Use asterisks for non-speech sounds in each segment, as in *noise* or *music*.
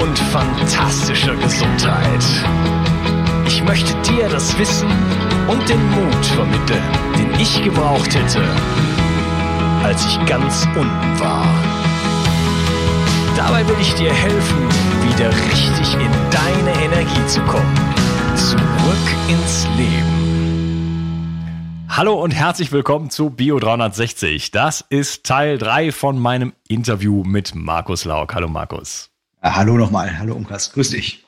und fantastischer Gesundheit. Ich möchte dir das Wissen und den Mut vermitteln, den ich gebraucht hätte, als ich ganz unten war. Dabei will ich dir helfen, wieder richtig in deine Energie zu kommen. Zurück ins Leben. Hallo und herzlich willkommen zu Bio 360. Das ist Teil 3 von meinem Interview mit Markus Lauk. Hallo Markus. Ja, hallo nochmal. Hallo Umkas. Grüß dich.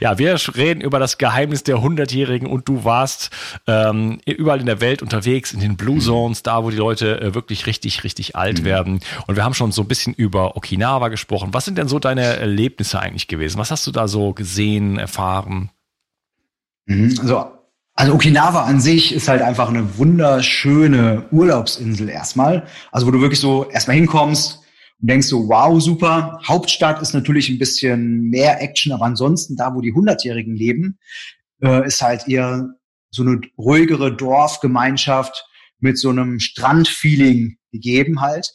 Ja, wir reden über das Geheimnis der Hundertjährigen und du warst ähm, überall in der Welt unterwegs, in den Blue mhm. Zones, da wo die Leute äh, wirklich richtig, richtig alt mhm. werden. Und wir haben schon so ein bisschen über Okinawa gesprochen. Was sind denn so deine Erlebnisse eigentlich gewesen? Was hast du da so gesehen, erfahren? Mhm, also, also Okinawa an sich ist halt einfach eine wunderschöne Urlaubsinsel erstmal. Also wo du wirklich so erstmal hinkommst, und denkst so, wow, super. Hauptstadt ist natürlich ein bisschen mehr Action, aber ansonsten da, wo die Hundertjährigen leben, äh, ist halt eher so eine ruhigere Dorfgemeinschaft mit so einem Strandfeeling gegeben halt.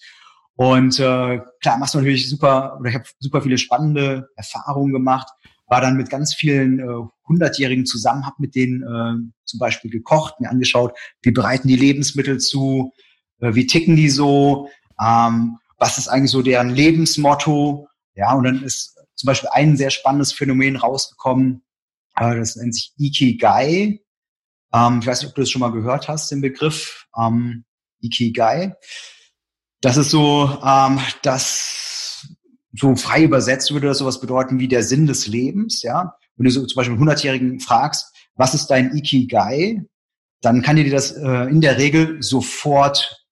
Und äh, klar, machst du natürlich super, oder ich habe super viele spannende Erfahrungen gemacht, war dann mit ganz vielen äh, Hundertjährigen zusammen, habe mit denen äh, zum Beispiel gekocht, mir angeschaut, wie bereiten die Lebensmittel zu, äh, wie ticken die so, ähm, was ist eigentlich so deren Lebensmotto? Ja, und dann ist zum Beispiel ein sehr spannendes Phänomen rausgekommen, äh, das nennt sich Ikigai. Ähm, ich weiß nicht, ob du das schon mal gehört hast, den Begriff ähm, Ikigai. Das ist so, ähm, das so frei übersetzt würde das sowas bedeuten wie der Sinn des Lebens, ja. Wenn du so zum Beispiel einen 100-Jährigen fragst, was ist dein Ikigai, dann kann dir das äh, in der Regel sofort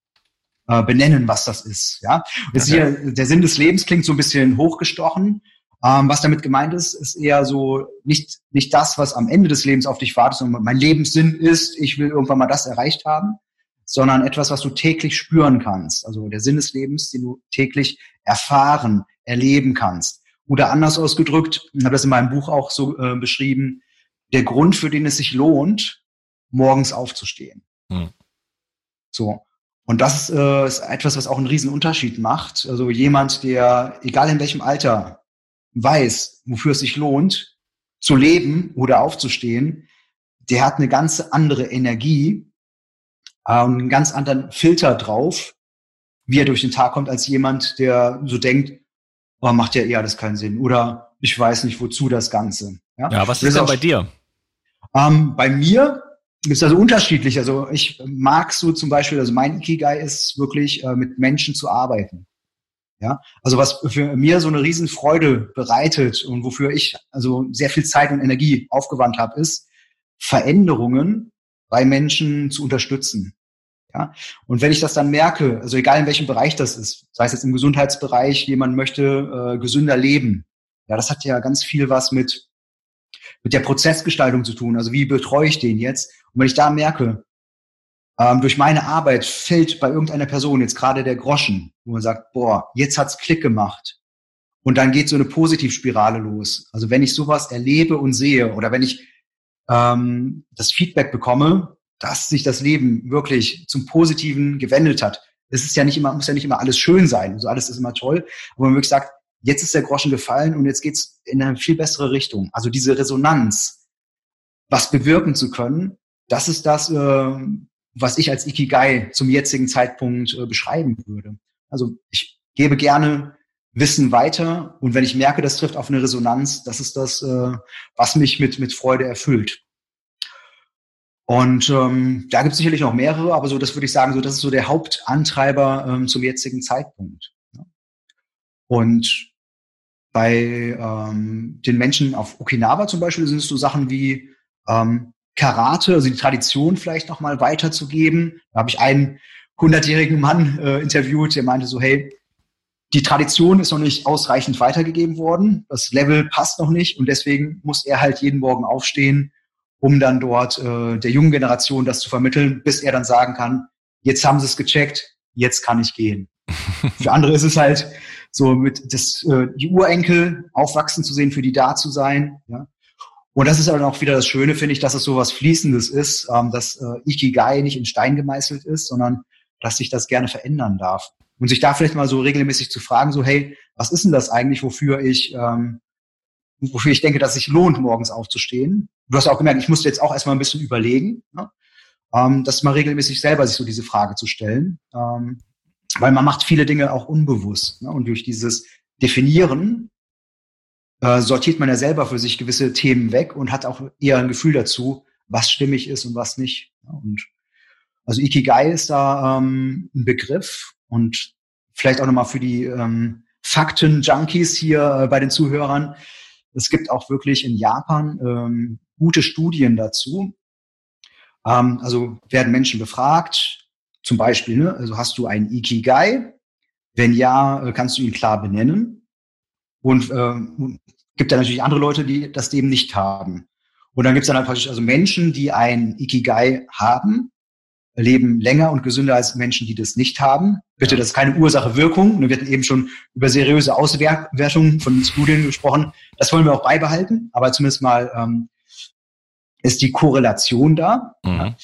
äh, benennen, was das ist. Ja, das okay. hier, der Sinn des Lebens klingt so ein bisschen hochgestochen. Ähm, was damit gemeint ist, ist eher so nicht nicht das, was am Ende des Lebens auf dich wartet, sondern mein Lebenssinn ist, ich will irgendwann mal das erreicht haben, sondern etwas, was du täglich spüren kannst. Also der Sinn des Lebens, den du täglich erfahren, erleben kannst. Oder anders ausgedrückt, ich habe das in meinem Buch auch so äh, beschrieben, der Grund, für den es sich lohnt, morgens aufzustehen. Hm. So. Und das äh, ist etwas, was auch einen riesen Unterschied macht. Also jemand, der, egal in welchem Alter, weiß, wofür es sich lohnt, zu leben oder aufzustehen, der hat eine ganz andere Energie äh, und einen ganz anderen Filter drauf, wie er durch den Tag kommt, als jemand, der so denkt, oh, macht ja eh alles keinen Sinn. Oder ich weiß nicht, wozu das Ganze. Ja, ja was ist denn bei dir? Ähm, bei mir ist also unterschiedlich. Also ich mag so zum Beispiel, also mein Ikigai ist wirklich äh, mit Menschen zu arbeiten. Ja, also was für mir so eine Riesenfreude bereitet und wofür ich also sehr viel Zeit und Energie aufgewandt habe, ist Veränderungen bei Menschen zu unterstützen. Ja, und wenn ich das dann merke, also egal in welchem Bereich das ist, sei es jetzt im Gesundheitsbereich, jemand möchte äh, gesünder leben, ja, das hat ja ganz viel was mit mit der Prozessgestaltung zu tun. Also wie betreue ich den jetzt? Und wenn ich da merke, ähm, durch meine Arbeit fällt bei irgendeiner Person jetzt gerade der Groschen, wo man sagt, boah, jetzt hat's Klick gemacht. Und dann geht so eine Positivspirale los. Also wenn ich sowas erlebe und sehe oder wenn ich ähm, das Feedback bekomme, dass sich das Leben wirklich zum Positiven gewendet hat, es ist ja nicht immer, muss ja nicht immer alles schön sein. Also alles ist immer toll. Aber man wirklich sagt, jetzt ist der Groschen gefallen und jetzt geht's in eine viel bessere Richtung. Also diese Resonanz, was bewirken zu können, das ist das, äh, was ich als Ikigai zum jetzigen Zeitpunkt äh, beschreiben würde. Also ich gebe gerne Wissen weiter und wenn ich merke, das trifft auf eine Resonanz, das ist das, äh, was mich mit, mit Freude erfüllt. Und ähm, da gibt es sicherlich noch mehrere, aber so das würde ich sagen, so das ist so der Hauptantreiber ähm, zum jetzigen Zeitpunkt. Und bei ähm, den Menschen auf Okinawa zum Beispiel sind es so Sachen wie ähm, Karate, also die Tradition vielleicht noch mal weiterzugeben. Da habe ich einen hundertjährigen Mann äh, interviewt, der meinte so, hey, die Tradition ist noch nicht ausreichend weitergegeben worden, das Level passt noch nicht und deswegen muss er halt jeden Morgen aufstehen um dann dort äh, der jungen Generation das zu vermitteln, bis er dann sagen kann, jetzt haben sie es gecheckt, jetzt kann ich gehen. *laughs* für andere ist es halt so mit das, äh, die Urenkel aufwachsen zu sehen, für die da zu sein. Ja. Und das ist aber auch wieder das Schöne, finde ich, dass es so was Fließendes ist, ähm, dass äh, Ikigai nicht in Stein gemeißelt ist, sondern dass sich das gerne verändern darf. Und sich da vielleicht mal so regelmäßig zu fragen, so, hey, was ist denn das eigentlich, wofür ich ähm, wofür ich denke, dass es sich lohnt, morgens aufzustehen. Du hast auch gemerkt, ich musste jetzt auch erstmal ein bisschen überlegen, ne? ähm, das mal regelmäßig selber sich so diese Frage zu stellen. Ähm, weil man macht viele Dinge auch unbewusst. Ne? Und durch dieses Definieren äh, sortiert man ja selber für sich gewisse Themen weg und hat auch eher ein Gefühl dazu, was stimmig ist und was nicht. Ne? Und also Ikigai ist da ähm, ein Begriff und vielleicht auch nochmal für die ähm, Fakten-Junkies hier äh, bei den Zuhörern. Es gibt auch wirklich in Japan ähm, gute Studien dazu. Ähm, also werden Menschen befragt, zum Beispiel, ne, also hast du einen Ikigai? Wenn ja, äh, kannst du ihn klar benennen. Und ähm, gibt dann natürlich andere Leute, die das eben nicht haben. Und dann gibt es dann einfach also Menschen, die ein Ikigai haben, leben länger und gesünder als Menschen, die das nicht haben. Bitte, das ist keine Ursache-Wirkung. Wir hatten eben schon über seriöse Auswertungen von Studien gesprochen. Das wollen wir auch beibehalten, aber zumindest mal ähm, ist die Korrelation da. Mhm.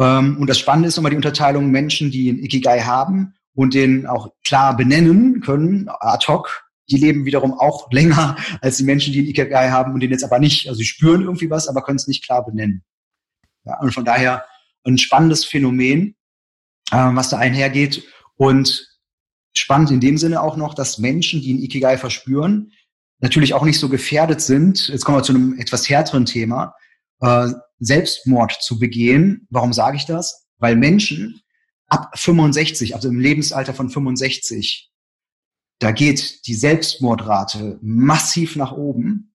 Ähm, und das Spannende ist nochmal die Unterteilung Menschen, die ein Ikigai haben und den auch klar benennen können, ad hoc. Die leben wiederum auch länger *laughs* als die Menschen, die ein Ikigai haben und den jetzt aber nicht. Also sie spüren irgendwie was, aber können es nicht klar benennen. Ja, und von daher ein spannendes Phänomen, äh, was da einhergeht. Und spannend in dem Sinne auch noch, dass Menschen, die ein Ikigai verspüren, natürlich auch nicht so gefährdet sind, jetzt kommen wir zu einem etwas härteren Thema, äh, Selbstmord zu begehen. Warum sage ich das? Weil Menschen ab 65, also im Lebensalter von 65, da geht die Selbstmordrate massiv nach oben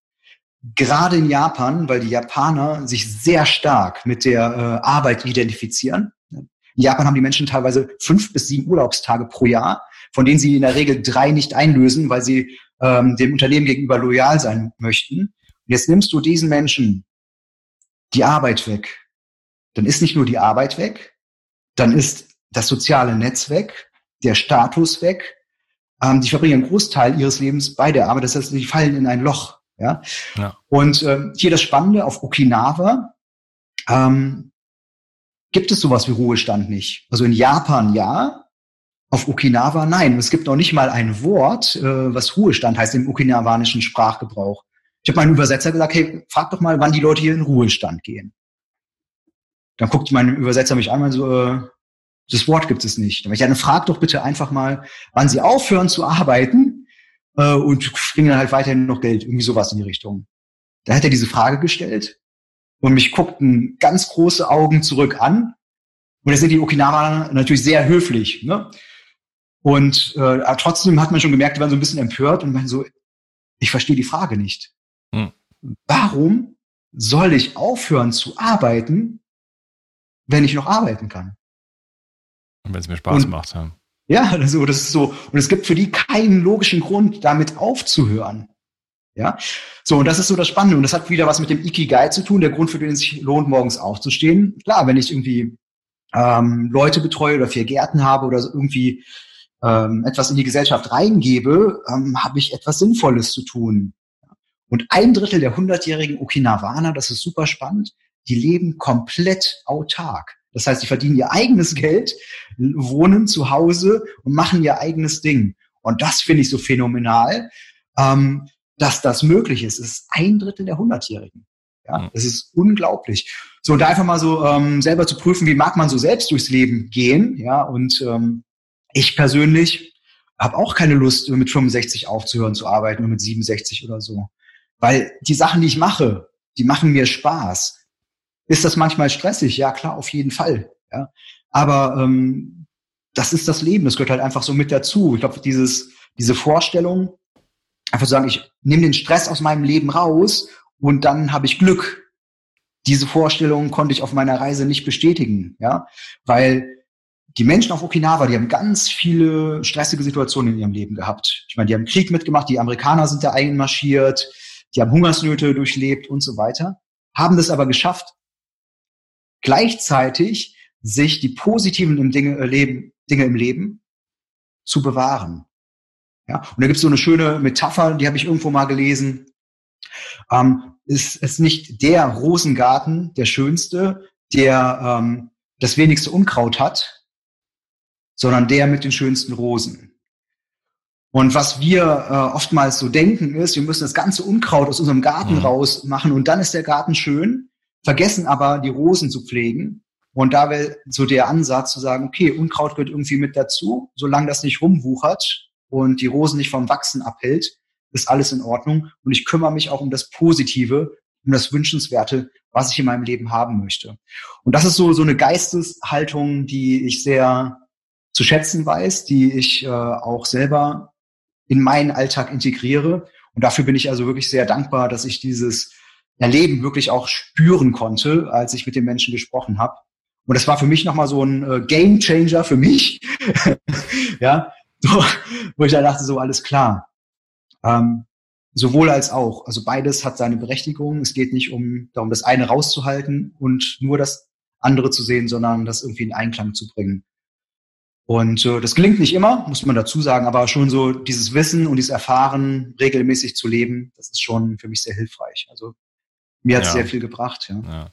gerade in Japan, weil die Japaner sich sehr stark mit der äh, Arbeit identifizieren. In Japan haben die Menschen teilweise fünf bis sieben Urlaubstage pro Jahr, von denen sie in der Regel drei nicht einlösen, weil sie ähm, dem Unternehmen gegenüber loyal sein möchten. Und jetzt nimmst du diesen Menschen die Arbeit weg. Dann ist nicht nur die Arbeit weg, dann ist das soziale Netz weg, der Status weg. Ähm, die verbringen einen Großteil ihres Lebens bei der Arbeit. Das heißt, sie fallen in ein Loch. Ja? ja. Und ähm, hier das Spannende auf Okinawa ähm, gibt es sowas wie Ruhestand nicht. Also in Japan ja, auf Okinawa nein. Es gibt noch nicht mal ein Wort, äh, was Ruhestand heißt im okinawanischen Sprachgebrauch. Ich habe meinen Übersetzer gesagt, hey, frag doch mal, wann die Leute hier in Ruhestand gehen. Dann guckt mein Übersetzer mich und so, äh, das Wort gibt es nicht. Aber ich dann frag doch bitte einfach mal, wann sie aufhören zu arbeiten äh, und kriegen dann halt weiterhin noch Geld. Irgendwie sowas in die Richtung. Da hat er diese Frage gestellt und mich guckten ganz große Augen zurück an. Und da sind die Okinawaner natürlich sehr höflich. Ne? Und äh, trotzdem hat man schon gemerkt, die waren so ein bisschen empört und man so, ich verstehe die Frage nicht. Warum soll ich aufhören zu arbeiten, wenn ich noch arbeiten kann? Und wenn es mir Spaß und, macht. Ja. Ja, *laughs* also das ist so. Und es gibt für die keinen logischen Grund, damit aufzuhören. Ja, so, und das ist so das Spannende. Und das hat wieder was mit dem Ikigai zu tun, der Grund, für den es sich lohnt, morgens aufzustehen. Klar, wenn ich irgendwie ähm, Leute betreue oder vier Gärten habe oder irgendwie ähm, etwas in die Gesellschaft reingebe, ähm, habe ich etwas Sinnvolles zu tun. Und ein Drittel der hundertjährigen Okinawaner, das ist super spannend, die leben komplett autark. Das heißt, die verdienen ihr eigenes Geld, wohnen zu Hause und machen ihr eigenes Ding. Und das finde ich so phänomenal, ähm, dass das möglich ist. Es ist ein Drittel der Hundertjährigen. Ja, das ist unglaublich. So, und da einfach mal so ähm, selber zu prüfen, wie mag man so selbst durchs Leben gehen. Ja, und ähm, ich persönlich habe auch keine Lust, mit 65 aufzuhören zu arbeiten oder mit 67 oder so. Weil die Sachen, die ich mache, die machen mir Spaß. Ist das manchmal stressig? Ja, klar, auf jeden Fall. Ja. Aber ähm, das ist das Leben, das gehört halt einfach so mit dazu. Ich glaube, dieses, diese Vorstellung, einfach sagen, ich nehme den Stress aus meinem Leben raus und dann habe ich Glück. Diese Vorstellung konnte ich auf meiner Reise nicht bestätigen, ja, weil die Menschen auf Okinawa, die haben ganz viele stressige Situationen in ihrem Leben gehabt. Ich meine, die haben Krieg mitgemacht, die Amerikaner sind da einmarschiert, die haben Hungersnöte durchlebt und so weiter, haben das aber geschafft, gleichzeitig sich die positiven Dinge, äh, Dinge im Leben zu bewahren. Ja, und da gibt es so eine schöne Metapher, die habe ich irgendwo mal gelesen. Ähm, ist es nicht der Rosengarten, der schönste, der ähm, das wenigste Unkraut hat, sondern der mit den schönsten Rosen. Und was wir äh, oftmals so denken ist, wir müssen das ganze Unkraut aus unserem Garten mhm. rausmachen und dann ist der Garten schön, vergessen aber die Rosen zu pflegen. Und da wäre so der Ansatz zu sagen, okay, Unkraut gehört irgendwie mit dazu, solange das nicht rumwuchert und die Rosen nicht vom Wachsen abhält, ist alles in Ordnung. Und ich kümmere mich auch um das Positive, um das Wünschenswerte, was ich in meinem Leben haben möchte. Und das ist so, so eine Geisteshaltung, die ich sehr zu schätzen weiß, die ich äh, auch selber in meinen Alltag integriere. Und dafür bin ich also wirklich sehr dankbar, dass ich dieses Erleben wirklich auch spüren konnte, als ich mit den Menschen gesprochen habe. Und das war für mich nochmal so ein äh, Game Changer für mich. *laughs* ja, so, wo ich da dachte, so alles klar. Ähm, sowohl als auch. Also beides hat seine Berechtigung. Es geht nicht um darum, das eine rauszuhalten und nur das andere zu sehen, sondern das irgendwie in Einklang zu bringen. Und äh, das gelingt nicht immer, muss man dazu sagen, aber schon so dieses Wissen und dieses Erfahren regelmäßig zu leben, das ist schon für mich sehr hilfreich. Also mir hat es ja. sehr viel gebracht. Ja. ja.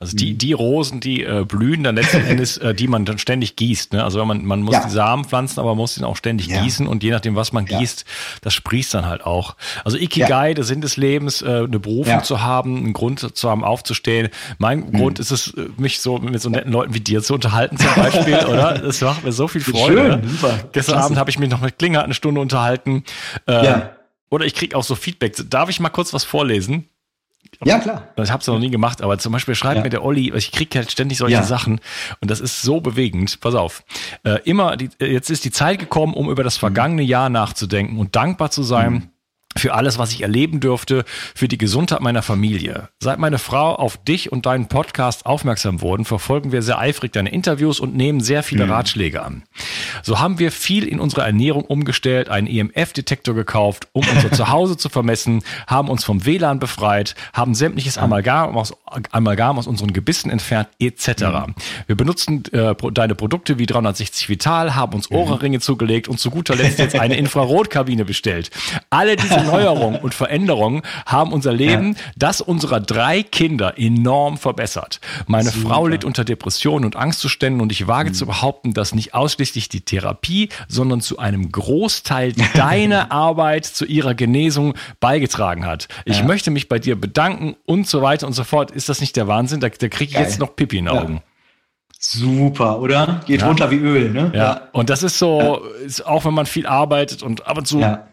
Also die, mhm. die Rosen, die äh, blühen dann letzten *laughs* Endes, äh, die man dann ständig gießt. Ne? Also man, man muss ja. die Samen pflanzen, aber man muss ihn auch ständig ja. gießen und je nachdem, was man gießt, das sprießt dann halt auch. Also Ikigai, der Sinn des Lebens, äh, eine Berufung zu haben, einen Grund zu haben, aufzustehen. Mein mhm. Grund ist es, äh, mich so mit so netten Leuten wie dir zu unterhalten zum Beispiel, *laughs* oder? Das macht mir so viel Freude. Schön, super. Gestern Klasse. Abend habe ich mich noch mit Klinger eine Stunde unterhalten. Äh. Oder ich krieg auch so Feedback. Darf ich mal kurz was vorlesen? Ja, klar. Ich habe es noch nie gemacht, aber zum Beispiel schreibt ja. mir der Olli, ich kriege halt ständig solche ja. Sachen und das ist so bewegend. Pass auf. Äh, immer, die, jetzt ist die Zeit gekommen, um über das vergangene Jahr nachzudenken und dankbar zu sein. Mhm für alles, was ich erleben dürfte, für die Gesundheit meiner Familie. Seit meine Frau auf dich und deinen Podcast aufmerksam wurden, verfolgen wir sehr eifrig deine Interviews und nehmen sehr viele mhm. Ratschläge an. So haben wir viel in unserer Ernährung umgestellt, einen EMF-Detektor gekauft, um unser *laughs* Zuhause zu vermessen, haben uns vom WLAN befreit, haben sämtliches Amalgam aus, Amalgam aus unseren Gebissen entfernt, etc. Mhm. Wir benutzen äh, deine Produkte wie 360 Vital, haben uns mhm. Ohrringe zugelegt und zu guter Letzt jetzt eine *laughs* Infrarotkabine bestellt. Alle diese Erneuerung und Veränderung haben unser Leben, ja. das unserer drei Kinder enorm verbessert. Meine Super. Frau litt unter Depressionen und Angstzuständen und ich wage mhm. zu behaupten, dass nicht ausschließlich die Therapie, sondern zu einem Großteil deine *laughs* Arbeit zu ihrer Genesung beigetragen hat. Ich ja. möchte mich bei dir bedanken und so weiter und so fort. Ist das nicht der Wahnsinn? Da, da kriege ich Geil. jetzt noch Pipi in den Augen. Ja. Super, oder? Geht ja. runter wie Öl, ne? Ja. ja. Und das ist so, ist auch wenn man viel arbeitet und ab und zu ja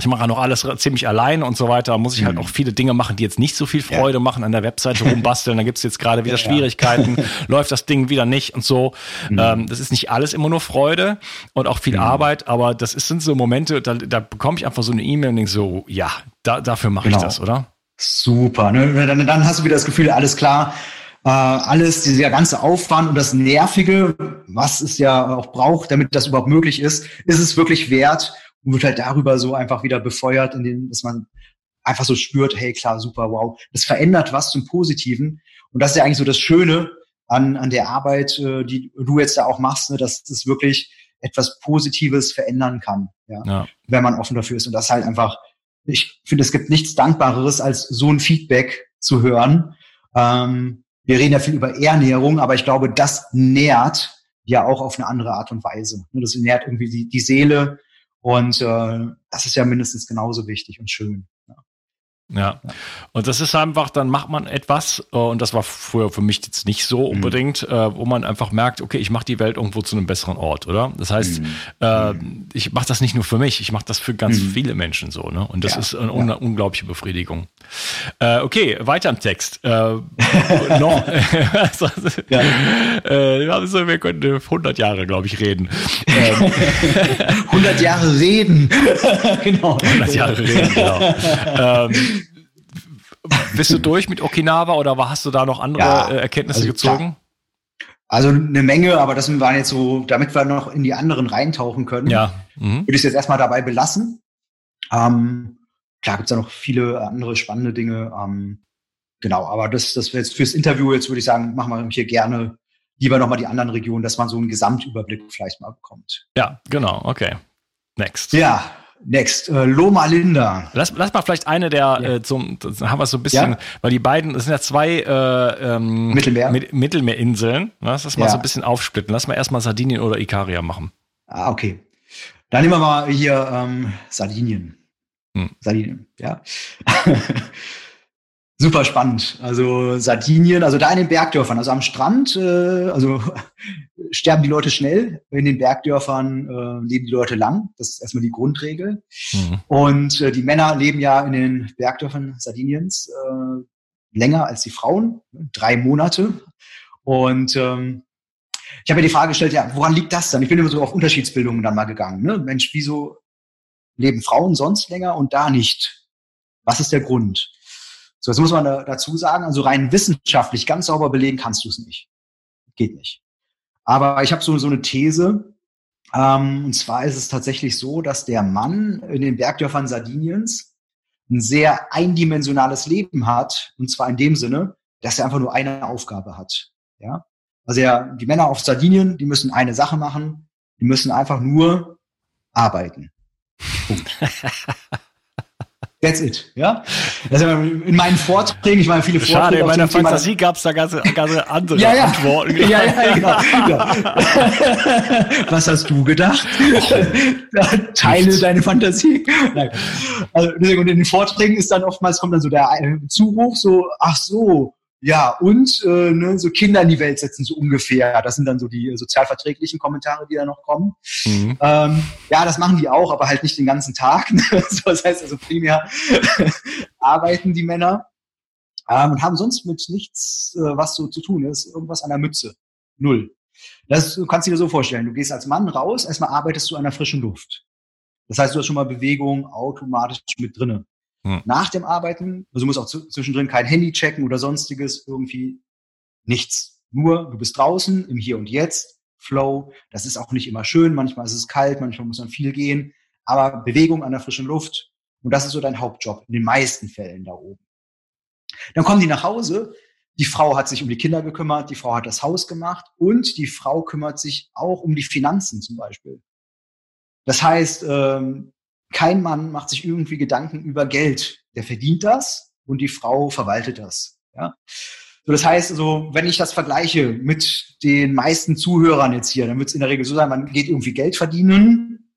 ich mache noch alles ziemlich allein und so weiter. Da muss ich halt mhm. auch viele Dinge machen, die jetzt nicht so viel Freude ja. machen, an der Webseite rumbasteln. Da gibt's jetzt gerade wieder ja, Schwierigkeiten, *laughs* läuft das Ding wieder nicht und so. Mhm. Ähm, das ist nicht alles immer nur Freude und auch viel mhm. Arbeit, aber das ist, sind so Momente, da, da bekomme ich einfach so eine E-Mail und denke so, ja, da, dafür mache genau. ich das, oder? Super. Ne? Dann, dann hast du wieder das Gefühl, alles klar, äh, alles, dieser ganze Aufwand und das Nervige, was es ja auch braucht, damit das überhaupt möglich ist, ist es wirklich wert und wird halt darüber so einfach wieder befeuert, in dem, dass man einfach so spürt, hey klar, super, wow, das verändert was zum Positiven. Und das ist ja eigentlich so das Schöne an, an der Arbeit, äh, die du jetzt da auch machst, ne, dass das wirklich etwas Positives verändern kann, ja, ja. wenn man offen dafür ist. Und das halt einfach, ich finde, es gibt nichts Dankbareres, als so ein Feedback zu hören. Ähm, wir reden ja viel über Ernährung, aber ich glaube, das nährt ja auch auf eine andere Art und Weise. Das nährt irgendwie die, die Seele und äh, das ist ja mindestens genauso wichtig und schön. Ja. Und das ist einfach, dann macht man etwas, äh, und das war früher für mich jetzt nicht so mhm. unbedingt, mhm. wo man einfach merkt, okay, ich mache die Welt irgendwo zu einem besseren Ort, oder? Das heißt, mhm. äh, ich mache das nicht nur für mich, ich mache das für ganz mhm. viele Menschen so, ne? Und das ja. ist eine ja. unglaubliche Befriedigung. Äh, okay, weiter im Text. Äh, *laughs* noch, also, *laughs* ja. äh, also, wir könnten 100 Jahre, glaube ich, reden. 100 ähm, *laughs* Jahre reden. genau. 100 Jahre reden, genau. Ähm, bist du durch mit Okinawa oder hast du da noch andere ja, äh, Erkenntnisse also gezogen? Klar. Also eine Menge, aber das waren jetzt so, damit wir noch in die anderen reintauchen können, ja. Mhm. würde ich es jetzt erstmal dabei belassen. Ähm, klar gibt's da noch viele andere spannende Dinge. Ähm, genau, aber das, das jetzt fürs Interview jetzt würde ich sagen, machen wir hier gerne lieber nochmal die anderen Regionen, dass man so einen Gesamtüberblick vielleicht mal bekommt. Ja, genau, okay. Next. Ja, Next, äh, Loma Linda. Lass, lass mal vielleicht eine der, ja. äh, zum, haben wir so ein bisschen, ja? weil die beiden, das sind ja zwei äh, ähm, Mittelmeer. Mit, Mittelmeerinseln. Ne? Lass das mal ja. so ein bisschen aufsplitten. Lass mal erstmal Sardinien oder Ikaria machen. Ah, okay. Dann nehmen wir mal hier ähm, Sardinien. Hm. Sardinien, ja. *laughs* Super spannend. Also Sardinien, also da in den Bergdörfern, also am Strand, äh, also *laughs* sterben die Leute schnell. In den Bergdörfern äh, leben die Leute lang. Das ist erstmal die Grundregel. Mhm. Und äh, die Männer leben ja in den Bergdörfern Sardiniens äh, länger als die Frauen, drei Monate. Und ähm, ich habe mir die Frage gestellt, ja, woran liegt das dann? Ich bin immer so auf Unterschiedsbildungen dann mal gegangen. Ne? Mensch, wieso leben Frauen sonst länger und da nicht? Was ist der Grund? So, jetzt muss man da, dazu sagen, also rein wissenschaftlich ganz sauber belegen kannst du es nicht. Geht nicht. Aber ich habe so, so eine These, ähm, und zwar ist es tatsächlich so, dass der Mann in den Bergdörfern Sardiniens ein sehr eindimensionales Leben hat, und zwar in dem Sinne, dass er einfach nur eine Aufgabe hat. Ja, also ja, die Männer auf Sardinien, die müssen eine Sache machen, die müssen einfach nur arbeiten. Punkt. *laughs* That's it, ja. Also in meinen Vorträgen, ich meine viele Vorträge. Schade, in meiner Fantasie gab es da ganz, ganz andere ja, ja. Antworten. Ja, ja, genau. ja. Was hast du gedacht? Teile deine Fantasie. Nein. Also, und in den Vorträgen ist dann oftmals kommt dann so der Zuruf, so, ach so, ja, und äh, ne, so Kinder in die Welt setzen, so ungefähr. Das sind dann so die sozialverträglichen Kommentare, die da noch kommen. Mhm. Ähm, ja, das machen die auch, aber halt nicht den ganzen Tag. *laughs* Ne? so, das heißt also primär *laughs* arbeiten die Männer ähm, und haben sonst mit nichts äh, was so zu tun. Ist irgendwas an der Mütze. Null. Das du kannst du dir so vorstellen. Du gehst als Mann raus, erstmal arbeitest du an der frischen Luft. Das heißt, du hast schon mal Bewegung automatisch mit drinnen. Hm. Nach dem Arbeiten, also du musst auch zwischendrin kein Handy checken oder sonstiges, irgendwie nichts. Nur, du bist draußen, im Hier und Jetzt, Flow. Das ist auch nicht immer schön. Manchmal ist es kalt, manchmal muss man viel gehen. Aber Bewegung an der frischen Luft. Und das ist so dein Hauptjob in den meisten Fällen da oben. Dann kommen die nach Hause. Die Frau hat sich um die Kinder gekümmert, die Frau hat das Haus gemacht und die Frau kümmert sich auch um die Finanzen zum Beispiel. Das heißt, ähm, kein Mann macht sich irgendwie Gedanken über Geld. Der verdient das und die Frau verwaltet das. Ja? So, das heißt, also, wenn ich das vergleiche mit den meisten Zuhörern jetzt hier, dann wird es in der Regel so sein, man geht irgendwie Geld verdienen,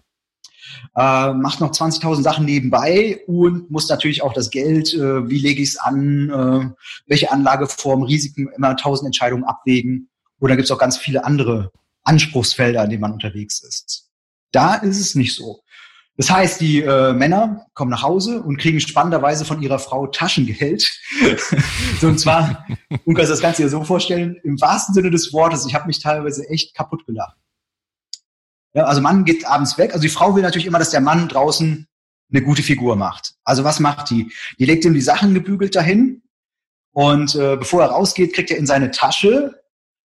äh, macht noch 20.000 Sachen nebenbei und muss natürlich auch das Geld, äh, wie lege ich es an, äh, welche Anlageform, Risiken, immer 1000 Entscheidungen abwägen. Oder gibt es auch ganz viele andere Anspruchsfelder, in denen man unterwegs ist. Da ist es nicht so. Das heißt, die äh, Männer kommen nach Hause und kriegen spannenderweise von ihrer Frau Taschengeld. *laughs* so, und zwar, du kannst das Ganze dir so vorstellen, im wahrsten Sinne des Wortes, ich habe mich teilweise echt kaputt gelacht. Ja, also Mann geht abends weg. Also die Frau will natürlich immer, dass der Mann draußen eine gute Figur macht. Also was macht die? Die legt ihm die Sachen gebügelt dahin und äh, bevor er rausgeht, kriegt er in seine Tasche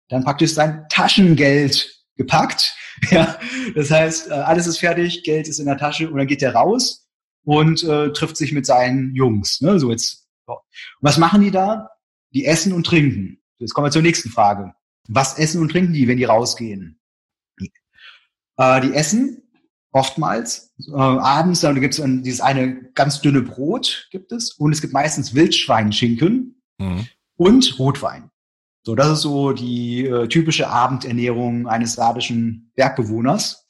dann praktisch sein Taschengeld gepackt. *laughs* Ja, das heißt, äh, alles ist fertig, Geld ist in der Tasche und dann geht er raus und äh, trifft sich mit seinen Jungs. Ne? So jetzt. So. was machen die da? Die essen und trinken. Jetzt kommen wir zur nächsten Frage. Was essen und trinken die, wenn die rausgehen? Äh, die essen oftmals äh, abends, dann gibt es dieses eine ganz dünne Brot gibt es und es gibt meistens Wildschweinschinken mhm. und Rotwein. So, das ist so die äh, typische Abendernährung eines sardischen Bergbewohners.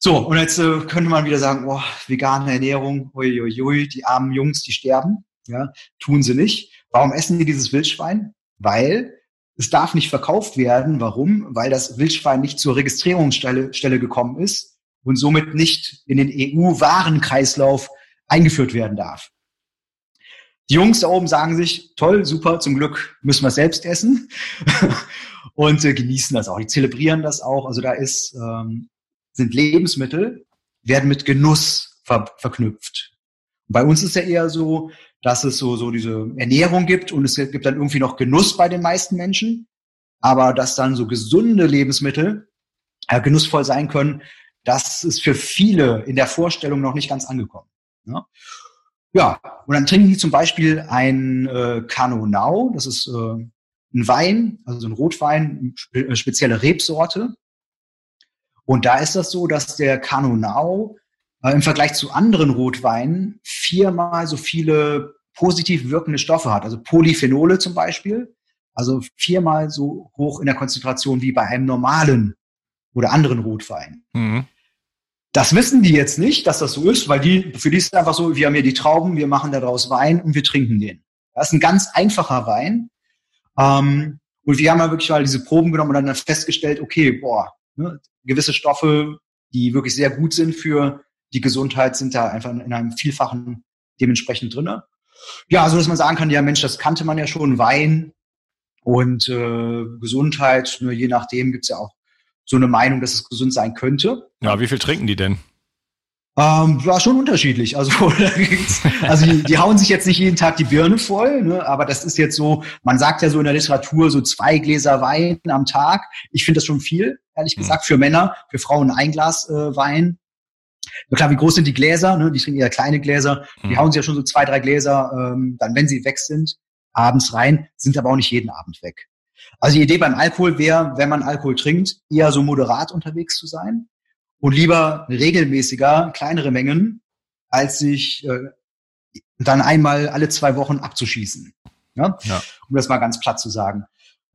So, und jetzt äh, könnte man wieder sagen, oh, vegane Ernährung, ui, ui, ui, die armen Jungs, die sterben. Ja, tun sie nicht. Warum essen die dieses Wildschwein? Weil es darf nicht verkauft werden. Warum? Weil das Wildschwein nicht zur Registrierungsstelle Stelle gekommen ist und somit nicht in den EU-Warenkreislauf eingeführt werden darf. Die Jungs da oben sagen sich, toll, super, zum Glück müssen wir selbst essen *laughs* und äh, genießen das auch. Die zelebrieren das auch. Also da ist, ähm, sind Lebensmittel, werden mit Genuss ver verknüpft. Bei uns ist ja eher so, dass es so, so diese Ernährung gibt und es gibt dann irgendwie noch Genuss bei den meisten Menschen. Aber dass dann so gesunde Lebensmittel äh, genussvoll sein können, das ist für viele in der Vorstellung noch nicht ganz angekommen. Ja, ja und dann trinken die zum Beispiel ein äh, Canonau, das ist äh, ein Wein, also ein Rotwein, eine spezielle Rebsorte. Und da ist das so, dass der Canonau äh, im Vergleich zu anderen Rotweinen viermal so viele positiv wirkende Stoffe hat. Also Polyphenole zum Beispiel. Also viermal so hoch in der Konzentration wie bei einem normalen oder anderen Rotwein. Mhm. Das wissen die jetzt nicht, dass das so ist, weil die, für die ist es einfach so, wir haben hier die Trauben, wir machen daraus Wein und wir trinken den. Das ist ein ganz einfacher Wein. Ähm, und wir haben ja wirklich mal diese Proben genommen und dann festgestellt, okay, boah, ne, gewisse Stoffe, die wirklich sehr gut sind für die Gesundheit sind da einfach in einem Vielfachen dementsprechend drinne. Ja, so dass man sagen kann, ja Mensch, das kannte man ja schon, Wein und äh, Gesundheit, nur je nachdem gibt's ja auch so eine Meinung, dass es gesund sein könnte. Ja, wie viel trinken die denn? Ähm, war schon unterschiedlich. Also, *laughs* also die, die hauen sich jetzt nicht jeden Tag die Birne voll, ne? aber das ist jetzt so, man sagt ja so in der Literatur so zwei Gläser Wein am Tag. Ich finde das schon viel, ehrlich hm. gesagt, für Männer, für Frauen ein Glas äh, Wein. Na klar, wie groß sind die Gläser? Ne? Die trinken eher kleine Gläser. Die mhm. hauen sie ja schon so zwei, drei Gläser, ähm, dann wenn sie weg sind, abends rein, sind aber auch nicht jeden Abend weg. Also die Idee beim Alkohol wäre, wenn man Alkohol trinkt, eher so moderat unterwegs zu sein und lieber regelmäßiger, kleinere Mengen, als sich äh, dann einmal alle zwei Wochen abzuschießen. Ja? ja. Um das mal ganz platt zu sagen.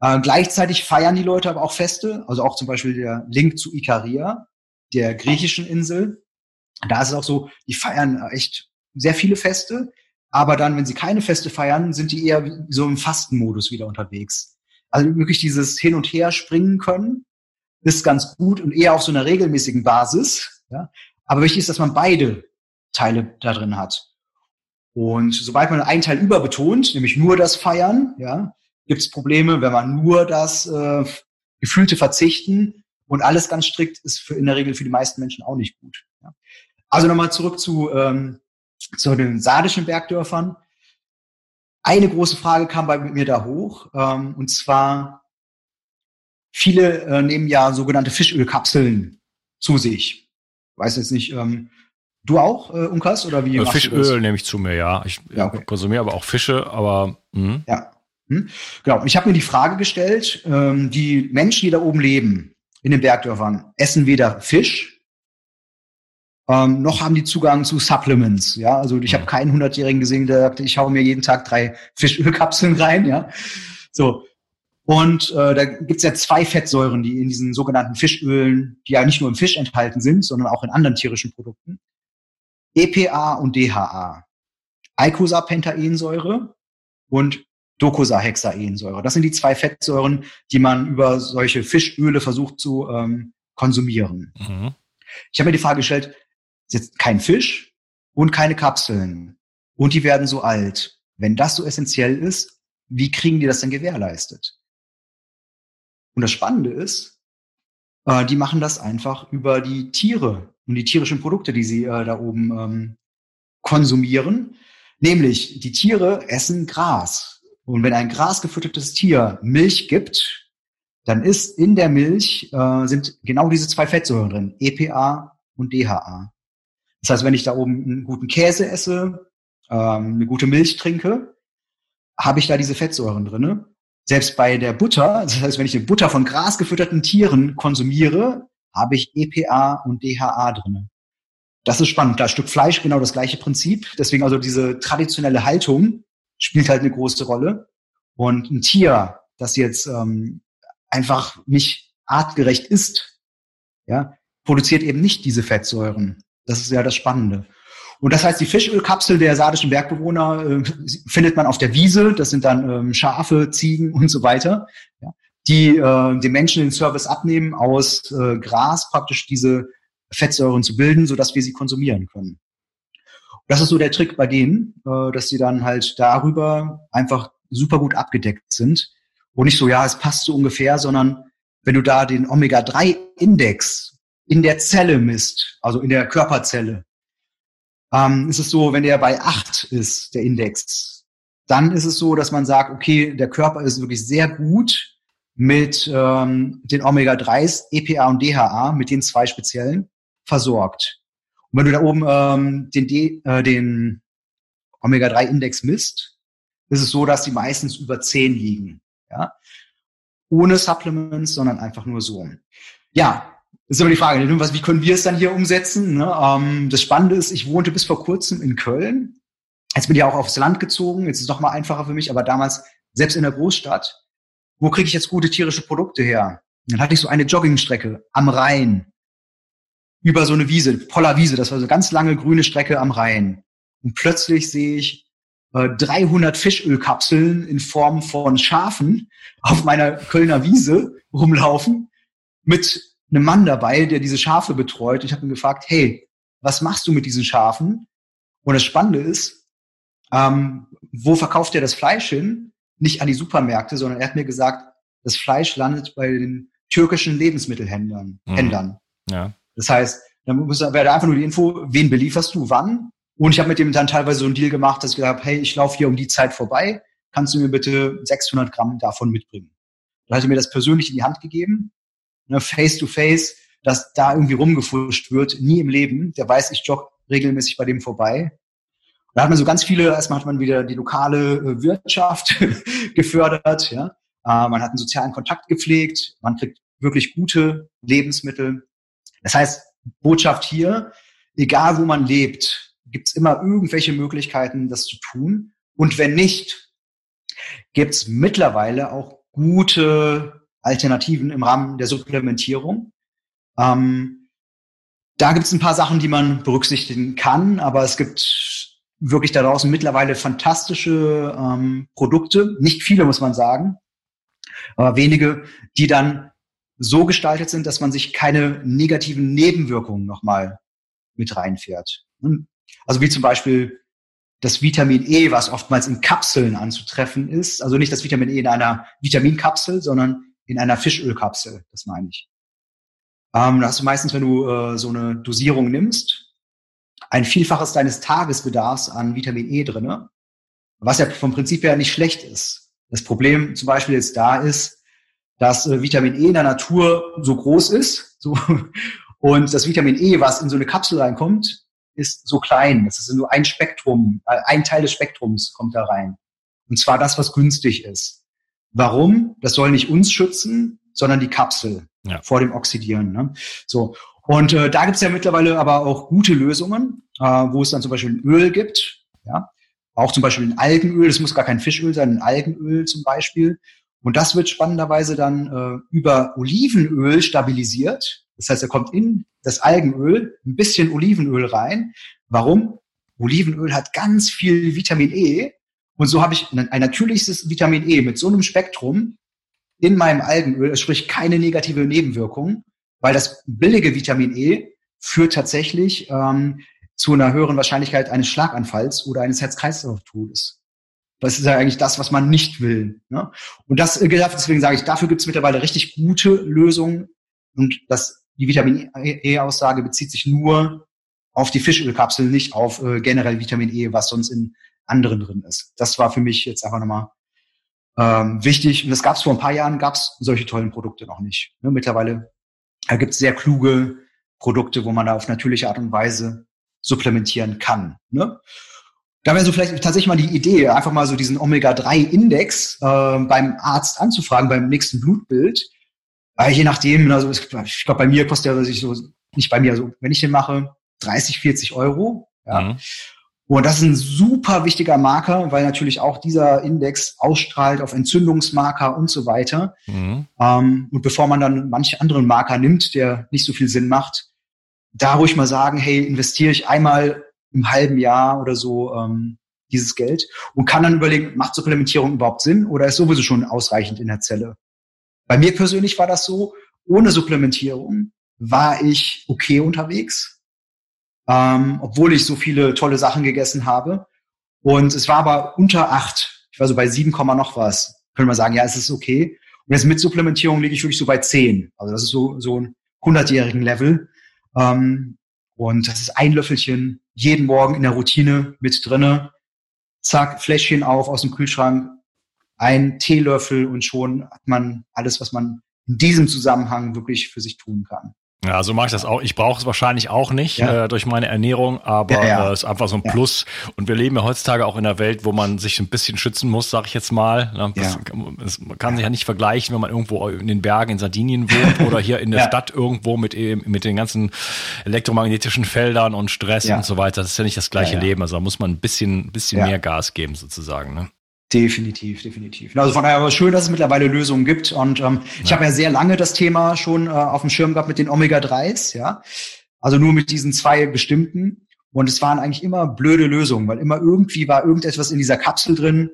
Äh, gleichzeitig feiern die Leute aber auch Feste, also auch zum Beispiel der Link zu Ikaria, der griechischen Insel, da ist es auch so, die feiern echt sehr viele Feste, aber dann, wenn sie keine Feste feiern, sind die eher so im Fastenmodus wieder unterwegs. Also wirklich dieses Hin und Her springen können, ist ganz gut und eher auf so einer regelmäßigen Basis. Ja? Aber wichtig ist, dass man beide Teile da drin hat. Und sobald man einen Teil überbetont, nämlich nur das Feiern, ja, gibt es Probleme, wenn man nur das äh, gefühlte Verzichten und alles ganz strikt ist für, in der Regel für die meisten Menschen auch nicht gut. Ja. Also nochmal zurück zu, ähm, zu den sardischen Bergdörfern. Eine große Frage kam bei mir da hoch, ähm, und zwar viele äh, nehmen ja sogenannte Fischölkapseln zu sich. Weiß jetzt nicht, ähm, du auch, äh, Unkas, oder wie? Äh, Fischöl nehme ich zu mir, ja. Ich ja, okay. konsumiere aber auch Fische, aber mh. ja. Hm. Genau. Ich habe mir die Frage gestellt: ähm, Die Menschen, die da oben leben in den Bergdörfern, essen weder Fisch ähm, noch haben die Zugang zu Supplements. Ja, also ich habe keinen hundertjährigen gesehen, der sagt, ich hau mir jeden Tag drei Fischölkapseln rein. Ja, so. Und äh, da gibt's ja zwei Fettsäuren, die in diesen sogenannten Fischölen, die ja nicht nur im Fisch enthalten sind, sondern auch in anderen tierischen Produkten. EPA und DHA. Eicosapentaensäure und Docosahexaensäure. Das sind die zwei Fettsäuren, die man über solche Fischöle versucht zu ähm, konsumieren. Mhm. Ich habe mir die Frage gestellt, ist jetzt kein Fisch und keine Kapseln. Und die werden so alt. Wenn das so essentiell ist, wie kriegen die das denn gewährleistet? Und das Spannende ist, äh, die machen das einfach über die Tiere und die tierischen Produkte, die sie äh, da oben ähm, konsumieren. Nämlich, die Tiere essen Gras. Und wenn ein grasgefüttertes Tier Milch gibt, dann ist in der Milch äh, sind genau diese zwei Fettsäuren drin, EPA und DHA. Das heißt, wenn ich da oben einen guten Käse esse, ähm, eine gute Milch trinke, habe ich da diese Fettsäuren drinne. Selbst bei der Butter, das heißt, wenn ich die Butter von grasgefütterten Tieren konsumiere, habe ich EPA und DHA drinne. Das ist spannend. Da Stück Fleisch genau das gleiche Prinzip. Deswegen also diese traditionelle Haltung spielt halt eine große Rolle. Und ein Tier das jetzt ähm, einfach nicht artgerecht ist, ja, produziert eben nicht diese Fettsäuren. Das ist ja das Spannende. Und das heißt, die Fischölkapsel der sardischen Bergbewohner äh, findet man auf der Wiese. Das sind dann ähm, Schafe, Ziegen und so weiter, ja, die äh, den Menschen den Service abnehmen, aus äh, Gras praktisch diese Fettsäuren zu bilden, sodass wir sie konsumieren können. Das ist so der Trick bei denen, äh, dass sie dann halt darüber einfach super gut abgedeckt sind. Und nicht so, ja, es passt so ungefähr, sondern wenn du da den Omega-3-Index in der Zelle misst, also in der Körperzelle, ähm, ist es so, wenn der bei acht ist, der Index, dann ist es so, dass man sagt, okay, der Körper ist wirklich sehr gut mit ähm, den Omega-3s, EPA und DHA, mit den zwei speziellen, versorgt. Und wenn du da oben ähm, den, D, äh, den Omega-3-Index misst, ist es so, dass die meistens über 10 liegen. Ja? Ohne Supplements, sondern einfach nur so. Ja, ist aber die Frage, wie können wir es dann hier umsetzen? Ne? Ähm, das Spannende ist, ich wohnte bis vor kurzem in Köln. Jetzt bin ich auch aufs Land gezogen. Jetzt ist es noch mal einfacher für mich, aber damals selbst in der Großstadt. Wo kriege ich jetzt gute tierische Produkte her? Dann hatte ich so eine Joggingstrecke am Rhein über so eine Wiese, Poller Wiese. Das war so eine ganz lange grüne Strecke am Rhein. Und plötzlich sehe ich äh, 300 Fischölkapseln in Form von Schafen auf meiner Kölner Wiese rumlaufen mit einem Mann dabei, der diese Schafe betreut. Ich habe ihn gefragt, hey, was machst du mit diesen Schafen? Und das Spannende ist, ähm, wo verkauft er das Fleisch hin? Nicht an die Supermärkte, sondern er hat mir gesagt, das Fleisch landet bei den türkischen Lebensmittelhändlern. Mhm. Händlern. Ja. Das heißt, dann wäre einfach nur die Info, wen belieferst du, wann? Und ich habe mit dem dann teilweise so einen Deal gemacht, dass ich gesagt habe, hey, ich laufe hier um die Zeit vorbei, kannst du mir bitte 600 Gramm davon mitbringen? Dann hat er mir das persönlich in die Hand gegeben, ne, face to face, dass da irgendwie rumgefuscht wird, nie im Leben. Der weiß, ich jogge regelmäßig bei dem vorbei. Da hat man so ganz viele, erstmal hat man wieder die lokale äh, Wirtschaft *laughs* gefördert, ja. Äh, man hat einen sozialen Kontakt gepflegt, man kriegt wirklich gute Lebensmittel. Das heißt, Botschaft hier, egal wo man lebt, gibt es immer irgendwelche Möglichkeiten, das zu tun. Und wenn nicht, gibt es mittlerweile auch gute Alternativen im Rahmen der Supplementierung. Ähm, da gibt es ein paar Sachen, die man berücksichtigen kann, aber es gibt wirklich da draußen mittlerweile fantastische ähm, Produkte, nicht viele muss man sagen, aber wenige, die dann so gestaltet sind, dass man sich keine negativen Nebenwirkungen nochmal mit reinfährt. Hm? Also wie zum Beispiel das Vitamin E, was oftmals in Kapseln anzutreffen ist. Also nicht das Vitamin E in einer Vitaminkapsel, sondern in einer Fischölkapsel, das meine ich. Ähm, da hast du meistens, wenn du äh, so eine Dosierung nimmst, ein Vielfaches deines Tagesbedarfs an Vitamin E drinne, was ja vom Prinzip her nicht schlecht ist. Das Problem zum Beispiel jetzt da ist, dass äh, Vitamin E in der Natur so groß ist. So, *laughs* und das Vitamin E, was in so eine Kapsel reinkommt, ist so klein. Das ist nur ein Spektrum, äh, ein Teil des Spektrums kommt da rein. Und zwar das, was günstig ist. Warum? Das soll nicht uns schützen, sondern die Kapsel ja. vor dem Oxidieren. Ne? So. Und äh, da gibt's ja mittlerweile aber auch gute Lösungen, äh, wo es dann zum Beispiel ein Öl gibt, ja, auch zum Beispiel ein Algenöl, das muss gar kein Fischöl sein, ein Algenöl zum Beispiel, und das wird spannenderweise dann äh, über Olivenöl stabilisiert. Das heißt, er kommt in das Algenöl ein bisschen Olivenöl rein. Warum? Olivenöl hat ganz viel Vitamin E. Und so habe ich ein, natürliches Vitamin E mit so einem Spektrum in meinem Algenöl, sprich keine negative Nebenwirkung, weil das billige Vitamin E führt tatsächlich ähm, zu einer höheren Wahrscheinlichkeit eines Schlaganfalls oder eines Herz-Kreislauf-Todes. Das ist ja eigentlich das, was man nicht will. Ne? Und das, äh, deswegen sage ich, dafür gibt es mittlerweile richtig gute Lösungen. Und das, die Vitamin E-Aussage bezieht sich nur auf die Fischölkapsel, nicht auf äh, generell Vitamin E, was sonst in anderen drin ist. Das war für mich jetzt einfach nochmal ähm, wichtig. Und das gab es vor ein paar Jahren, gab es solche tollen Produkte noch nicht. Ne? Mittlerweile gibt es sehr kluge Produkte, wo man da auf natürliche Art und Weise supplementieren kann. Ne? Da wäre so vielleicht tatsächlich mal die Idee, einfach mal so diesen Omega-3-Index äh, beim Arzt anzufragen, beim nächsten Blutbild. Äh, je nachdem, also ich glaube, bei mir kostet er sich so, nicht bei mir, also wenn ich den mache, 30, 40 Euro. Ja. Mhm. Und das ist ein super wichtiger Marker, weil natürlich auch dieser Index ausstrahlt auf Entzündungsmarker und so weiter. Mhm. Ähm, und bevor man dann manche anderen Marker nimmt, der nicht so viel Sinn macht, da ruhig mal sagen, hey, investiere ich einmal im halben Jahr oder so ähm, dieses Geld und kann dann überlegen, macht Supplementierung überhaupt Sinn oder ist sowieso schon ausreichend in der Zelle? Bei mir persönlich war das so, ohne Supplementierung war ich okay unterwegs, ähm, obwohl ich so viele tolle Sachen gegessen habe. Und es war aber unter acht. Ich war so bei sieben Komma noch was. Können wir sagen, ja, es ist okay. Und jetzt mit Supplementierung liege ich wirklich so bei zehn. Also das ist so, so ein hundertjährigen Level. Ähm, und das ist ein Löffelchen jeden Morgen in der Routine mit drinne. Zack, Fläschchen auf aus dem Kühlschrank, ein Teelöffel und schon hat man alles, was man in diesem Zusammenhang wirklich für sich tun kann. Ja, so mache ich das auch. Ich brauche es wahrscheinlich auch nicht ja. äh, durch meine Ernährung, aber es ja, ja. äh, ist einfach so ein Plus. Und wir leben ja heutzutage auch in einer Welt, wo man sich ein bisschen schützen muss, sag ich jetzt mal. Das, das, man kann sich ja nicht vergleichen, wenn man irgendwo in den Bergen in Sardinien wohnt oder hier in der *laughs* Stadt irgendwo mit, mit den ganzen elektromagnetischen Feldern und Stress und so weiter. Das ist ja nicht das gleiche Leben. Also da muss man ein bisschen, bisschen mehr Gas geben sozusagen. Ne? Definitiv, definitiv. Also von daher aber schön, dass es mittlerweile Lösungen gibt. Und ähm, ja. ich habe ja sehr lange das Thema schon äh, auf dem Schirm gehabt mit den Omega-3s, ja. Also nur mit diesen zwei bestimmten. Und es waren eigentlich immer blöde Lösungen, weil immer irgendwie war irgendetwas in dieser Kapsel drin,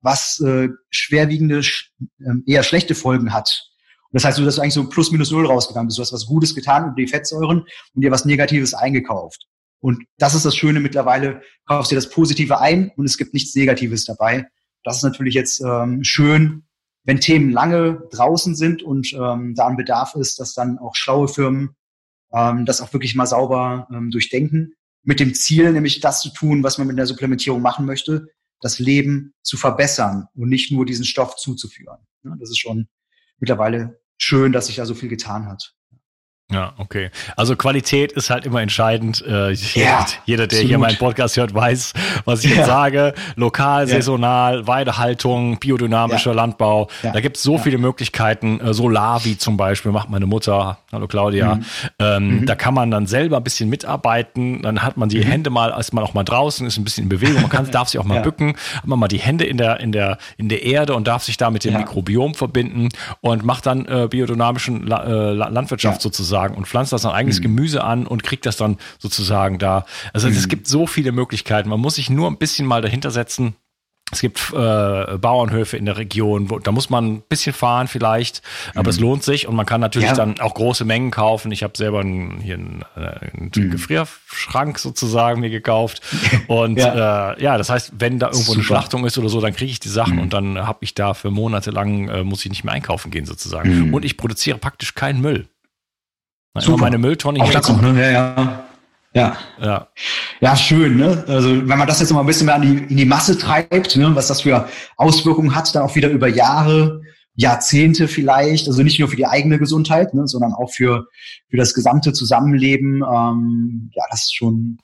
was äh, schwerwiegende, äh, eher schlechte Folgen hat. Und das heißt, du hast eigentlich so plus minus null rausgegangen bist. Du hast was Gutes getan über die Fettsäuren und dir was Negatives eingekauft. Und das ist das Schöne mittlerweile, kaufst dir das Positive ein und es gibt nichts Negatives dabei. Das ist natürlich jetzt ähm, schön, wenn Themen lange draußen sind und ähm, da ein Bedarf ist, dass dann auch schlaue Firmen ähm, das auch wirklich mal sauber ähm, durchdenken, mit dem Ziel, nämlich das zu tun, was man mit der Supplementierung machen möchte, das Leben zu verbessern und nicht nur diesen Stoff zuzuführen. Ja, das ist schon mittlerweile schön, dass sich da so viel getan hat. Ja, okay. Also Qualität ist halt immer entscheidend. Äh, ja, jeder, der absolut. hier meinen Podcast hört, weiß, was ich ja. jetzt sage. Lokal, ja. saisonal, Weidehaltung, biodynamischer. Landbau. Da gibt es so viele Möglichkeiten. Äh, Solar wie zum Beispiel macht meine Mutter. Hallo Claudia. Mhm. Ähm, mhm. Da kann man dann selber ein bisschen mitarbeiten. Dann hat man die mhm. Hände mal erstmal auch mal draußen, ist ein bisschen in Bewegung. Man kann, *laughs* darf sich auch mal bücken. Hat man mal die Hände in der, in der, in der Erde und darf sich da mit dem Mikrobiom verbinden und macht dann äh, biodynamischen La äh, Landwirtschaft sozusagen sozusagen und pflanzt das sein eigenes mhm. Gemüse an und kriegt das dann sozusagen da. Also mhm. es gibt so viele Möglichkeiten. Man muss sich nur ein bisschen mal dahinter setzen. Es gibt äh, Bauernhöfe in der Region, wo, da muss man ein bisschen fahren vielleicht, aber mhm. es lohnt sich und man kann natürlich ja. dann auch große Mengen kaufen. Ich habe selber einen, hier einen, äh, einen mhm. Gefrierschrank sozusagen mir gekauft *laughs* und ja. Äh, ja, das heißt, wenn da irgendwo Super. eine Schlachtung ist oder so, dann kriege ich die Sachen mhm. und dann habe ich da für Monate lang äh, muss ich nicht mehr einkaufen gehen sozusagen mhm. und ich produziere praktisch keinen Müll. Super. meine Mülltonne hier. Auch ne? ja, ja. Ja. ja. Ja, schön, ne? Also wenn man das jetzt noch mal ein bisschen mehr die, in die Masse treibt, ne, was das für Auswirkungen hat, dann auch wieder über Jahre, Jahrzehnte vielleicht, also nicht nur für die eigene Gesundheit, ne, sondern auch für, für das gesamte Zusammenleben. Ähm, ja, das ist schon,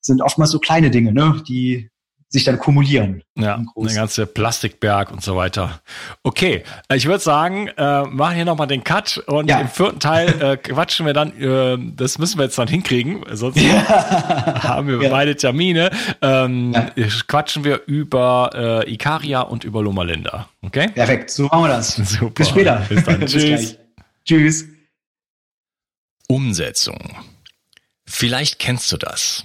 sind oftmals so kleine Dinge, ne, die sich dann kumulieren. Ja, eine ganze Plastikberg und so weiter. Okay, äh, ich würde sagen, äh, machen hier nochmal den Cut und ja. im vierten Teil äh, quatschen wir dann, äh, das müssen wir jetzt dann hinkriegen, sonst *laughs* ja. haben wir ja. beide Termine, ähm, quatschen wir über äh, Ikaria und über Loma Linda. Okay? Perfekt, so machen wir das. Super. Bis später. *laughs* Bis dann. *laughs* Tschüss. Tschüss. Umsetzung. Vielleicht kennst du das.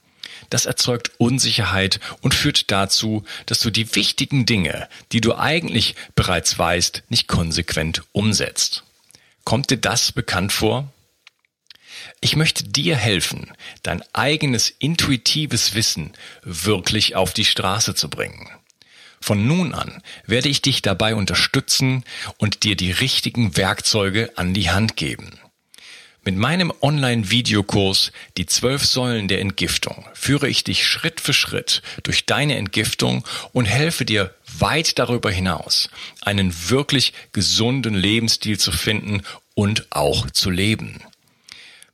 Das erzeugt Unsicherheit und führt dazu, dass du die wichtigen Dinge, die du eigentlich bereits weißt, nicht konsequent umsetzt. Kommt dir das bekannt vor? Ich möchte dir helfen, dein eigenes intuitives Wissen wirklich auf die Straße zu bringen. Von nun an werde ich dich dabei unterstützen und dir die richtigen Werkzeuge an die Hand geben. Mit meinem Online-Videokurs Die zwölf Säulen der Entgiftung führe ich dich Schritt für Schritt durch deine Entgiftung und helfe dir weit darüber hinaus, einen wirklich gesunden Lebensstil zu finden und auch zu leben.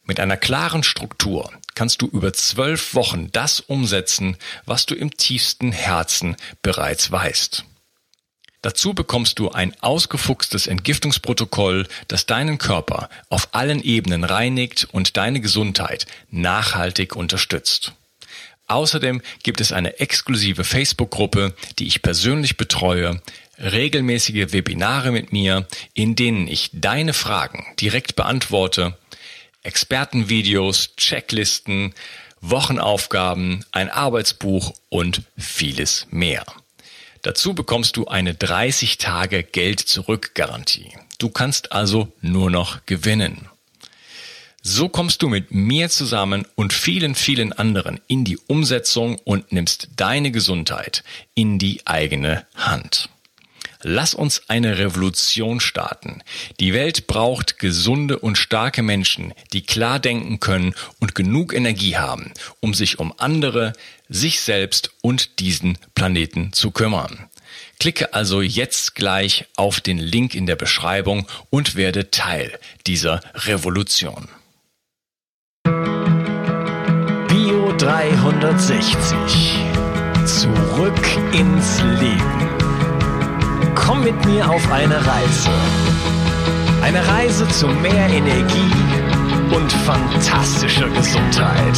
Mit einer klaren Struktur kannst du über zwölf Wochen das umsetzen, was du im tiefsten Herzen bereits weißt. Dazu bekommst du ein ausgefuchstes Entgiftungsprotokoll, das deinen Körper auf allen Ebenen reinigt und deine Gesundheit nachhaltig unterstützt. Außerdem gibt es eine exklusive Facebook-Gruppe, die ich persönlich betreue, regelmäßige Webinare mit mir, in denen ich deine Fragen direkt beantworte, Expertenvideos, Checklisten, Wochenaufgaben, ein Arbeitsbuch und vieles mehr. Dazu bekommst du eine 30 Tage Geld zurück Garantie. Du kannst also nur noch gewinnen. So kommst du mit mir zusammen und vielen, vielen anderen in die Umsetzung und nimmst deine Gesundheit in die eigene Hand. Lass uns eine Revolution starten. Die Welt braucht gesunde und starke Menschen, die klar denken können und genug Energie haben, um sich um andere, sich selbst und diesen Planeten zu kümmern. Klicke also jetzt gleich auf den Link in der Beschreibung und werde Teil dieser Revolution. Bio 360. Zurück ins Leben. Komm mit mir auf eine Reise. Eine Reise zu mehr Energie und fantastischer Gesundheit.